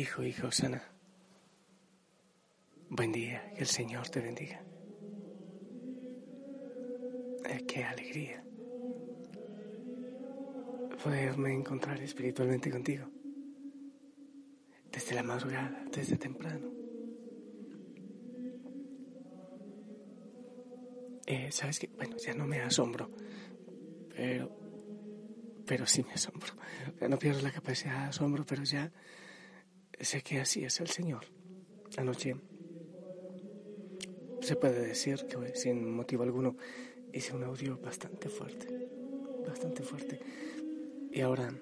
Hijo, hija Osana, buen día, que el Señor te bendiga. Eh, qué alegría poderme encontrar espiritualmente contigo. Desde la madrugada, desde temprano. Eh, ¿Sabes qué? Bueno, ya no me asombro, pero, pero sí me asombro. no pierdo la capacidad de asombro, pero ya sé que así es el Señor. Anoche se puede decir que sin motivo alguno hice un audio bastante fuerte, bastante fuerte. Y ahora,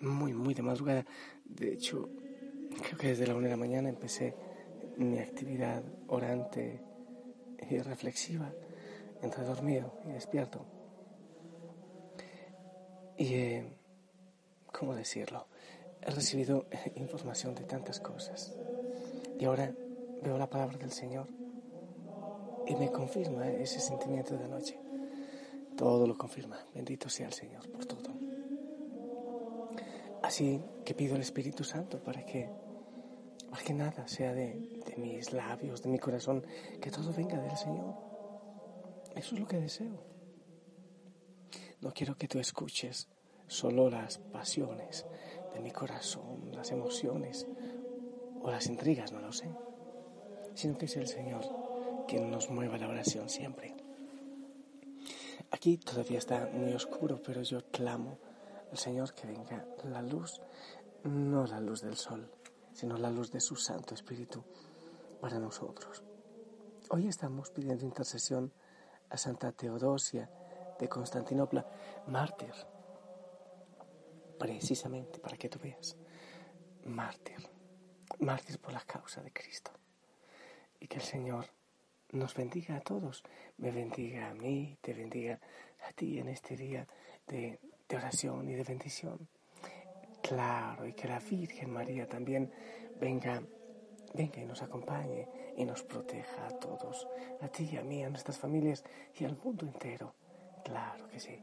muy, muy de madrugada, de hecho, creo que desde la una de la mañana empecé mi actividad orante y reflexiva entre dormido y despierto. Y, eh, ¿cómo decirlo? He recibido información de tantas cosas. Y ahora veo la palabra del Señor y me confirma ese sentimiento de anoche. Todo lo confirma. Bendito sea el Señor por todo. Así que pido al Espíritu Santo para que, para que nada sea de, de mis labios, de mi corazón, que todo venga del Señor. Eso es lo que deseo. No quiero que tú escuches solo las pasiones, de mi corazón, las emociones o las intrigas, no lo sé, sino que es el Señor quien nos mueva la oración siempre. Aquí todavía está muy oscuro, pero yo clamo al Señor que venga la luz, no la luz del sol, sino la luz de su Santo Espíritu para nosotros. Hoy estamos pidiendo intercesión a Santa Teodosia de Constantinopla, mártir precisamente para que tú veas, mártir, mártir por la causa de Cristo. Y que el Señor nos bendiga a todos, me bendiga a mí, te bendiga a ti en este día de, oración y de bendición. Claro, y que la Virgen María también venga, venga y nos acompañe y nos proteja a todos, a ti y a mí, a nuestras familias y al mundo entero. Claro que sí.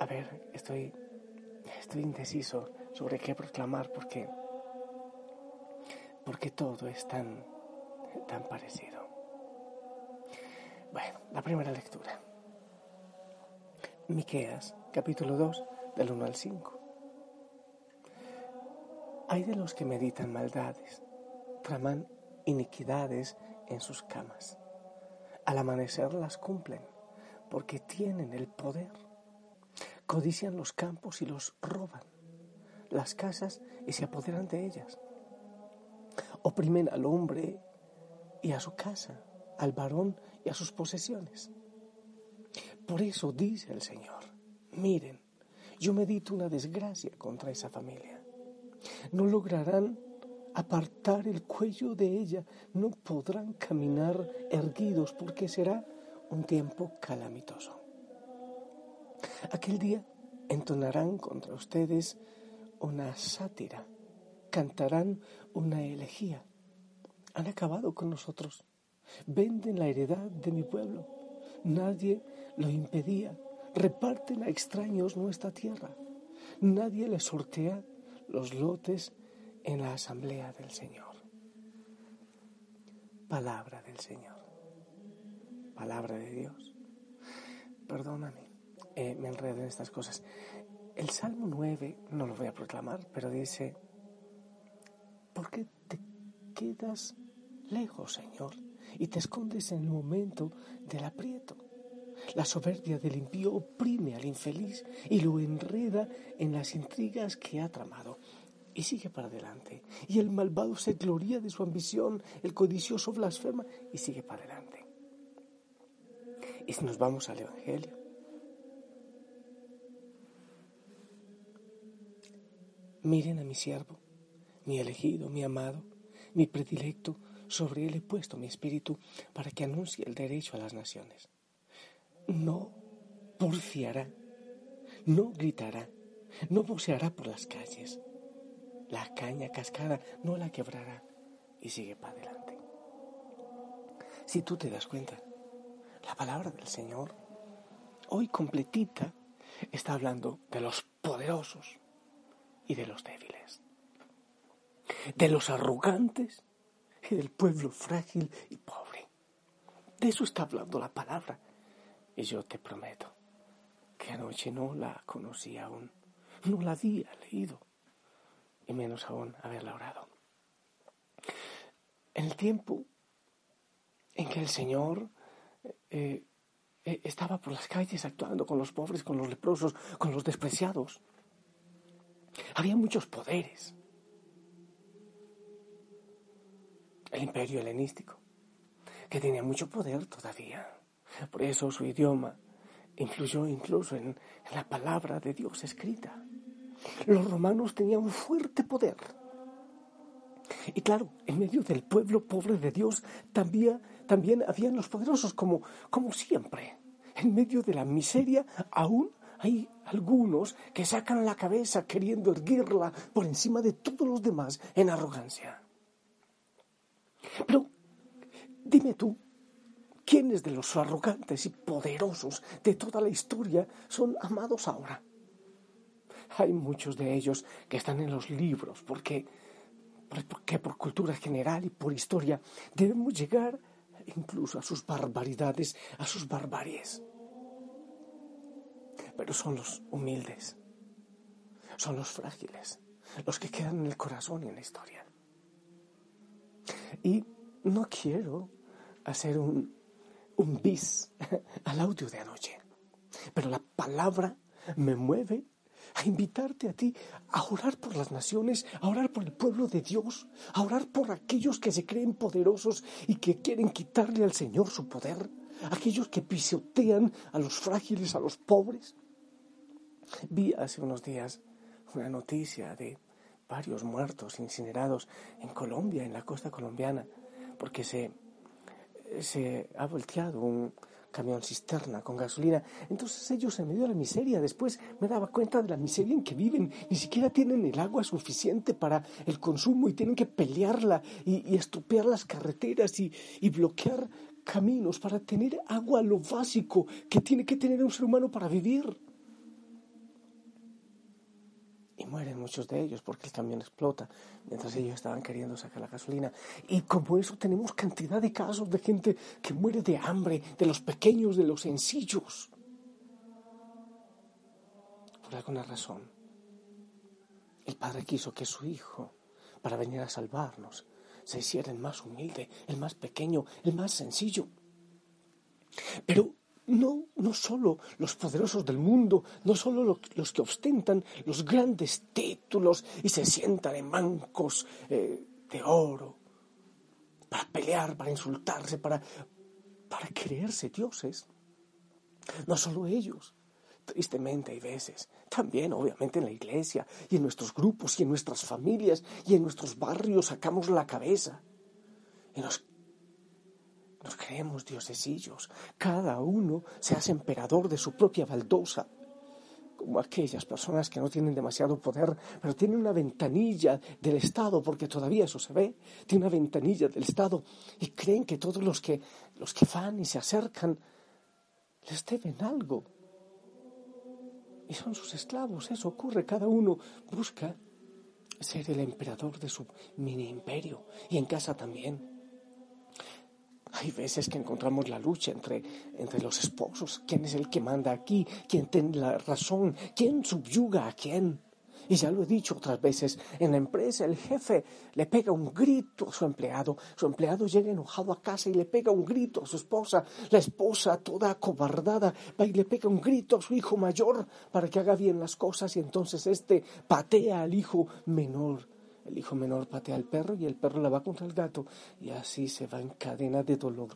A ver, estoy Estoy indeciso sobre qué proclamar porque, porque todo es tan, tan parecido. Bueno, la primera lectura. Miqueas, capítulo 2, del 1 al 5. Hay de los que meditan maldades, traman iniquidades en sus camas. Al amanecer las cumplen, porque tienen el poder codician los campos y los roban, las casas y se apoderan de ellas. Oprimen al hombre y a su casa, al varón y a sus posesiones. Por eso dice el Señor, miren, yo medito una desgracia contra esa familia. No lograrán apartar el cuello de ella, no podrán caminar erguidos porque será un tiempo calamitoso. Aquel día entonarán contra ustedes una sátira, cantarán una elegía. Han acabado con nosotros, venden la heredad de mi pueblo. Nadie lo impedía, reparten a extraños nuestra tierra. Nadie les sortea los lotes en la asamblea del Señor. Palabra del Señor. Palabra de Dios. Perdóname eh, me enredo en estas cosas. El Salmo 9, no lo voy a proclamar, pero dice, ¿por qué te quedas lejos, Señor? y te escondes en el momento del aprieto. La soberbia del impío oprime al infeliz y lo enreda en las intrigas que ha tramado. Y sigue para adelante. Y el malvado se gloria de su ambición, el codicioso blasfema y sigue para adelante. Y si nos vamos al Evangelio, miren a mi siervo, mi elegido, mi amado, mi predilecto, sobre él he puesto mi espíritu para que anuncie el derecho a las naciones. No porfiará, no gritará, no voceará por las calles. La caña cascada no la quebrará y sigue para adelante. Si tú te das cuenta, la palabra del Señor, hoy completita, está hablando de los poderosos y de los débiles, de los arrogantes y del pueblo frágil y pobre. De eso está hablando la palabra. Y yo te prometo que anoche no la conocía aún, no la había leído, y menos aún haberla orado. En el tiempo en que el Señor eh, eh, estaba por las calles actuando con los pobres, con los leprosos, con los despreciados, había muchos poderes. el imperio helenístico, que tenía mucho poder todavía. Por eso su idioma influyó incluso en, la palabra de Dios escrita. Los romanos tenían un fuerte poder. Y claro, en medio del pueblo pobre de Dios también, también habían los poderosos, como, como siempre. En medio de la miseria aún hay algunos que sacan la cabeza queriendo erguirla por encima de todos los demás en arrogancia. Pero dime tú, ¿quiénes de los arrogantes y poderosos de toda la historia son amados ahora? Hay muchos de ellos que están en los libros porque, porque por cultura general y por historia debemos llegar incluso a sus barbaridades, a sus barbaries. Pero son los humildes, son los frágiles, los que quedan en el corazón y en la historia. Y no quiero hacer un, un bis al audio de anoche, pero la palabra me mueve a invitarte a ti a orar por las naciones, a orar por el pueblo de Dios, a orar por aquellos que se creen poderosos y que quieren quitarle al Señor su poder, aquellos que pisotean a los frágiles, a los pobres. Vi hace unos días una noticia de varios muertos incinerados en Colombia, en la costa colombiana, porque se, se ha volteado un camión cisterna con gasolina. Entonces ellos en medio de la miseria, después me daba cuenta de la miseria en que viven, ni siquiera tienen el agua suficiente para el consumo y tienen que pelearla y, y estropear las carreteras y, y bloquear caminos para tener agua, lo básico que tiene que tener un ser humano para vivir mueren muchos de ellos porque el camión explota mientras ellos estaban queriendo sacar la gasolina. Y como eso tenemos cantidad de casos de gente que muere de hambre, de los pequeños, de los sencillos. Por alguna razón, el Padre quiso que su Hijo, para venir a salvarnos, se hiciera el más humilde, el más pequeño, el más sencillo. Pero no, no solo los poderosos del mundo, no solo los, que ostentan los grandes títulos y se sientan en bancos eh, de oro para pelear, para insultarse, para, para creerse dioses. No solo ellos, tristemente hay veces, también obviamente en la iglesia y en nuestros grupos y en nuestras familias y en nuestros barrios sacamos la cabeza y nos nos creemos diosesillos. Cada uno se hace emperador de su propia baldosa. Como aquellas personas que no tienen demasiado poder, pero tienen una ventanilla del Estado, porque todavía eso se ve, tiene una ventanilla del Estado y creen que todos los que, los que van y se acercan les deben algo. Y son sus esclavos, eso ocurre, cada uno busca ser el emperador de su mini imperio y en casa también. Hay veces que encontramos la lucha entre, entre los esposos, quién es el que manda aquí, quién tiene la razón, quién subyuga a quién. Y ya lo he dicho otras veces, en la empresa el jefe le pega un grito a su empleado, su empleado llega enojado a casa y le pega un grito a su esposa, la esposa toda acobardada va y le pega un grito a su hijo mayor para que haga bien las cosas. Y entonces este patea al hijo menor. El hijo menor patea al perro y el perro la va contra el gato y así se va en cadena de dolor.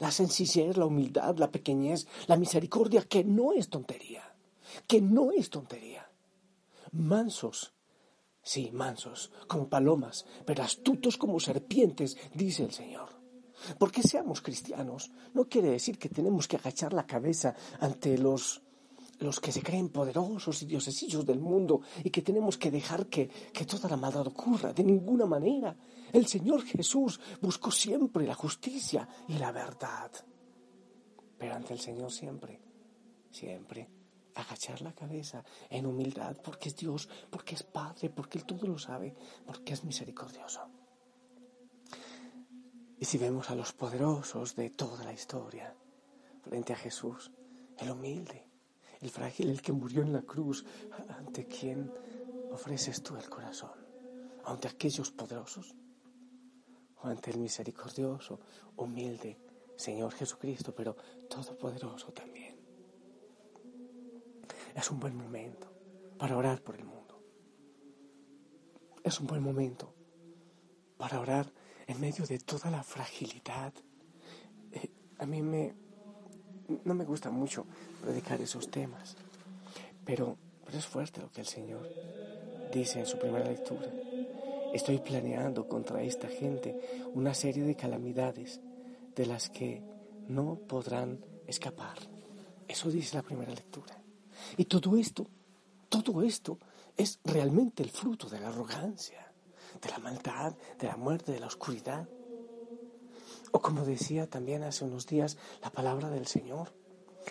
La sencillez, la humildad, la pequeñez, la misericordia, que no es tontería, que no es tontería mansos, sí, mansos, como palomas, pero astutos como serpientes, dice el Señor. Porque seamos cristianos no quiere decir que tenemos que agachar la cabeza ante los, los que se creen poderosos y diosesillos del mundo y que tenemos que dejar que, que toda la maldad ocurra. De ninguna manera. El Señor Jesús buscó siempre la justicia y la verdad. Pero ante el Señor siempre, siempre agachar la cabeza en humildad, porque es Dios, porque es Padre, porque Él todo lo sabe, porque es misericordioso. Y si vemos a los poderosos de toda la historia, frente a Jesús, el humilde, el frágil, el que murió en la cruz, ante quien ofreces tú el corazón, ante aquellos poderosos, o ante el misericordioso, humilde Señor Jesucristo, pero todopoderoso también es un buen momento para orar por el mundo. Es un buen momento para orar en medio de toda la fragilidad. Eh, a mí me, no me gusta mucho predicar esos temas, pero, es fuerte lo que el Señor dice en su primera lectura. Estoy planeando contra esta gente una serie de calamidades de las que no podrán escapar. Eso dice la primera lectura. Y todo esto, todo esto es realmente el fruto de la arrogancia, de la maldad, de la muerte, de la oscuridad. O como decía también hace unos días la palabra del Señor,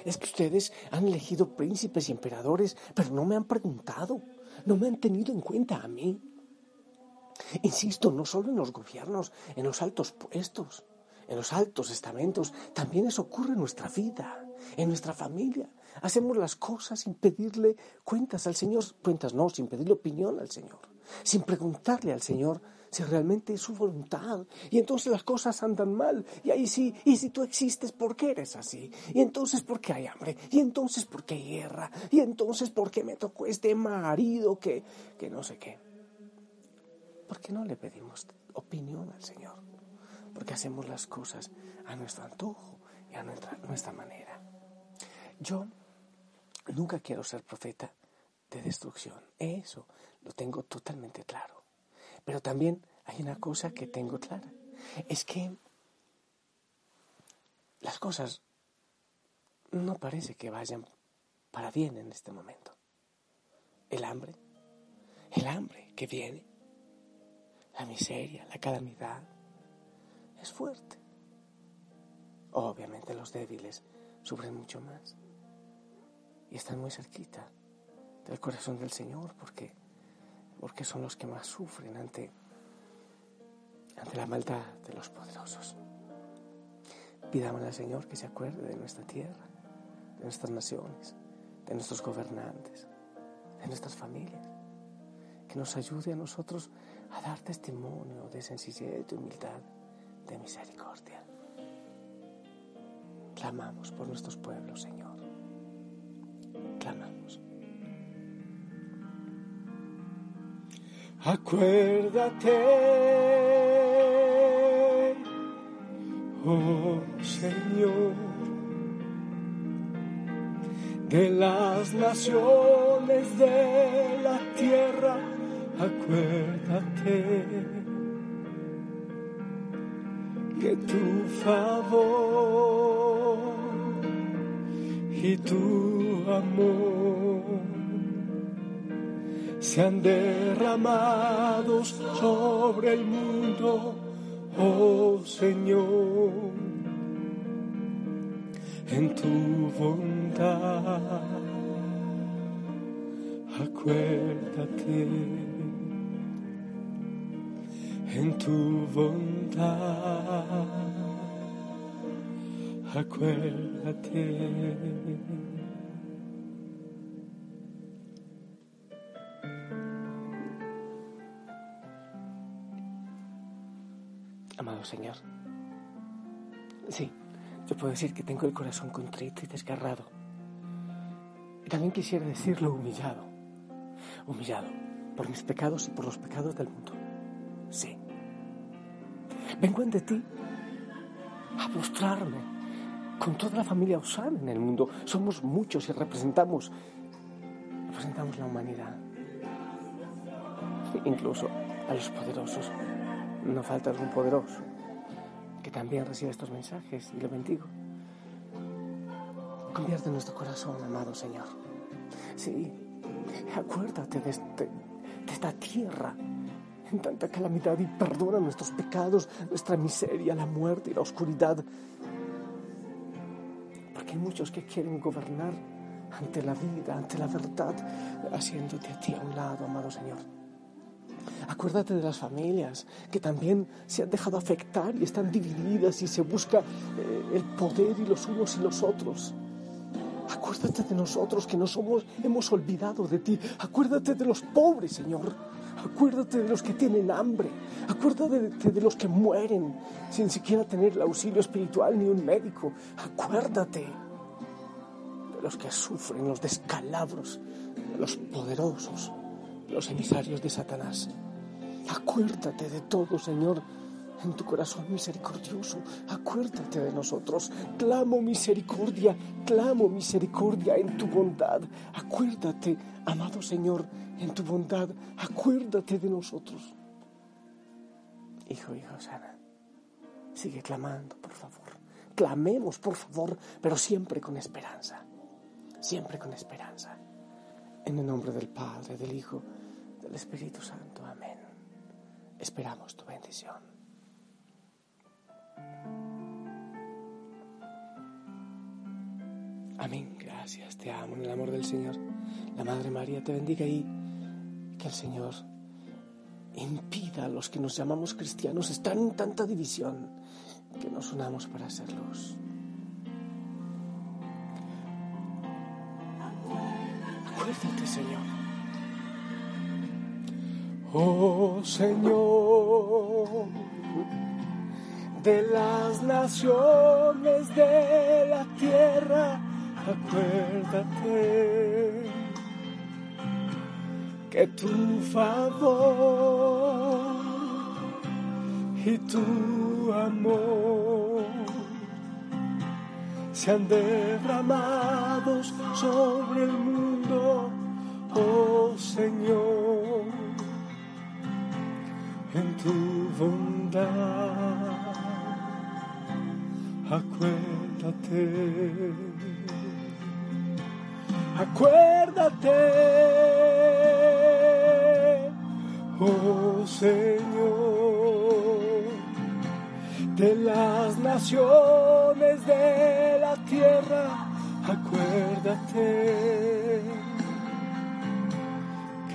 es que ustedes han elegido príncipes y emperadores, pero no me han preguntado, no me han tenido en cuenta a mí. Insisto, no solo en los gobiernos, en los altos puestos, en los altos estamentos, también eso ocurre en nuestra vida, en nuestra familia, Hacemos las cosas sin pedirle cuentas al Señor, cuentas no, sin pedirle opinión al Señor, sin preguntarle al Señor si realmente es su voluntad. Y entonces las cosas andan mal. Y ahí sí, y si tú existes, ¿por qué eres así? Y entonces, ¿por qué hay hambre? Y entonces, ¿por qué hay guerra? Y entonces, ¿por qué me tocó este marido que, que no sé qué? ¿Por qué no le pedimos opinión al Señor? Porque hacemos las cosas a nuestro antojo y a nuestra, nuestra manera. Yo Nunca quiero ser profeta de destrucción. Eso lo tengo totalmente claro. Pero también hay una cosa que tengo clara. Es que las cosas no parece que vayan para bien en este momento. El hambre, el hambre que viene, la miseria, la calamidad, es fuerte. Obviamente los débiles sufren mucho más y están muy cerquita del corazón del Señor porque, porque son los que más sufren ante, ante la maldad de los poderosos. Pidamos al Señor que se acuerde de nuestra tierra, de nuestras naciones, de nuestros gobernantes, de nuestras familias, que nos ayude a nosotros a dar testimonio de sencillez, de humildad, de misericordia. Clamamos por nuestros pueblos, Señor Acuérdate, oh Señor, de las naciones de la tierra, acuérdate que tu favor y tu amor sean derramados sobre el mundo, oh Señor, en tu bondad. Acuérdate en tu bondad. Acuérdate. Señor. Sí, yo puedo decir que tengo el corazón contrito y desgarrado. Y también quisiera decirlo humillado. Humillado por mis pecados y por los pecados del mundo. Sí. Vengo ante ti a mostrarme con toda la familia Osana en el mundo. Somos muchos y representamos, representamos la humanidad. Incluso a los poderosos. No falta algún poderoso que también recibe estos mensajes y lo bendigo. Convierte nuestro corazón, amado Señor. Sí, acuérdate de, este, de esta tierra en tanta calamidad y perdona nuestros pecados, nuestra miseria, la muerte y la oscuridad. Porque hay muchos que quieren gobernar ante la vida, ante la verdad, haciéndote a ti a un lado, amado Señor. Acuérdate de las familias que también se han dejado afectar y están divididas y se busca eh, el poder y los unos y los otros. Acuérdate de nosotros que no somos, hemos olvidado de ti. Acuérdate de los pobres, Señor. Acuérdate de los que tienen hambre. Acuérdate de, de, los que mueren sin siquiera tener el auxilio espiritual ni un médico. Acuérdate de los que sufren los descalabros de los poderosos, los emisarios de Satanás. Acuérdate de todo, Señor, en tu corazón misericordioso. Acuérdate de nosotros. Clamo misericordia, clamo misericordia en tu bondad. Acuérdate, amado Señor, en tu bondad. Acuérdate de nosotros. Hijo, hijo sana, sigue clamando, por favor. Clamemos, por favor, pero siempre con esperanza. Siempre con esperanza. En el nombre del Padre, del Hijo, Espíritu Santo. Amén. Esperamos tu bendición. Amén. Gracias. Te amo en el amor del Señor. La Madre María te bendiga y que el Señor impida a los que nos llamamos cristianos están en tanta división que nos unamos para hacerlos. Acuérdate, Señor. Oh Señor, de las naciones de la tierra, acuérdate que tu favor y tu amor sean derramados sobre el mundo, oh Señor, tu bondad. Acuérdate, acuérdate, oh Señor, de las naciones de la tierra, acuérdate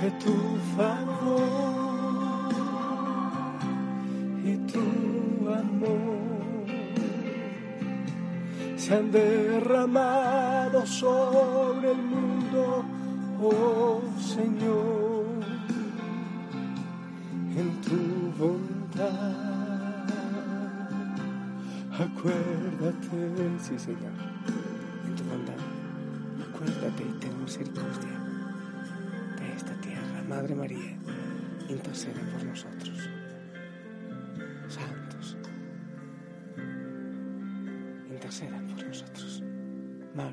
que tu favor se han derramado sobre el mundo, oh Señor, en tu bondad. Acuérdate, sí Señor, en tu bondad. Acuérdate y ten misericordia de esta tierra. Madre María, intercede por nosotros.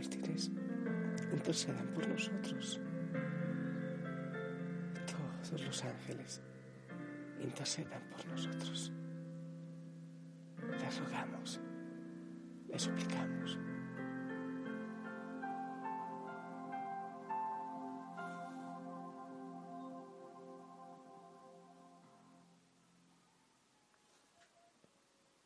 Mártires, intercedan por nosotros. Todos los ángeles, intercedan por nosotros. Les rogamos, les suplicamos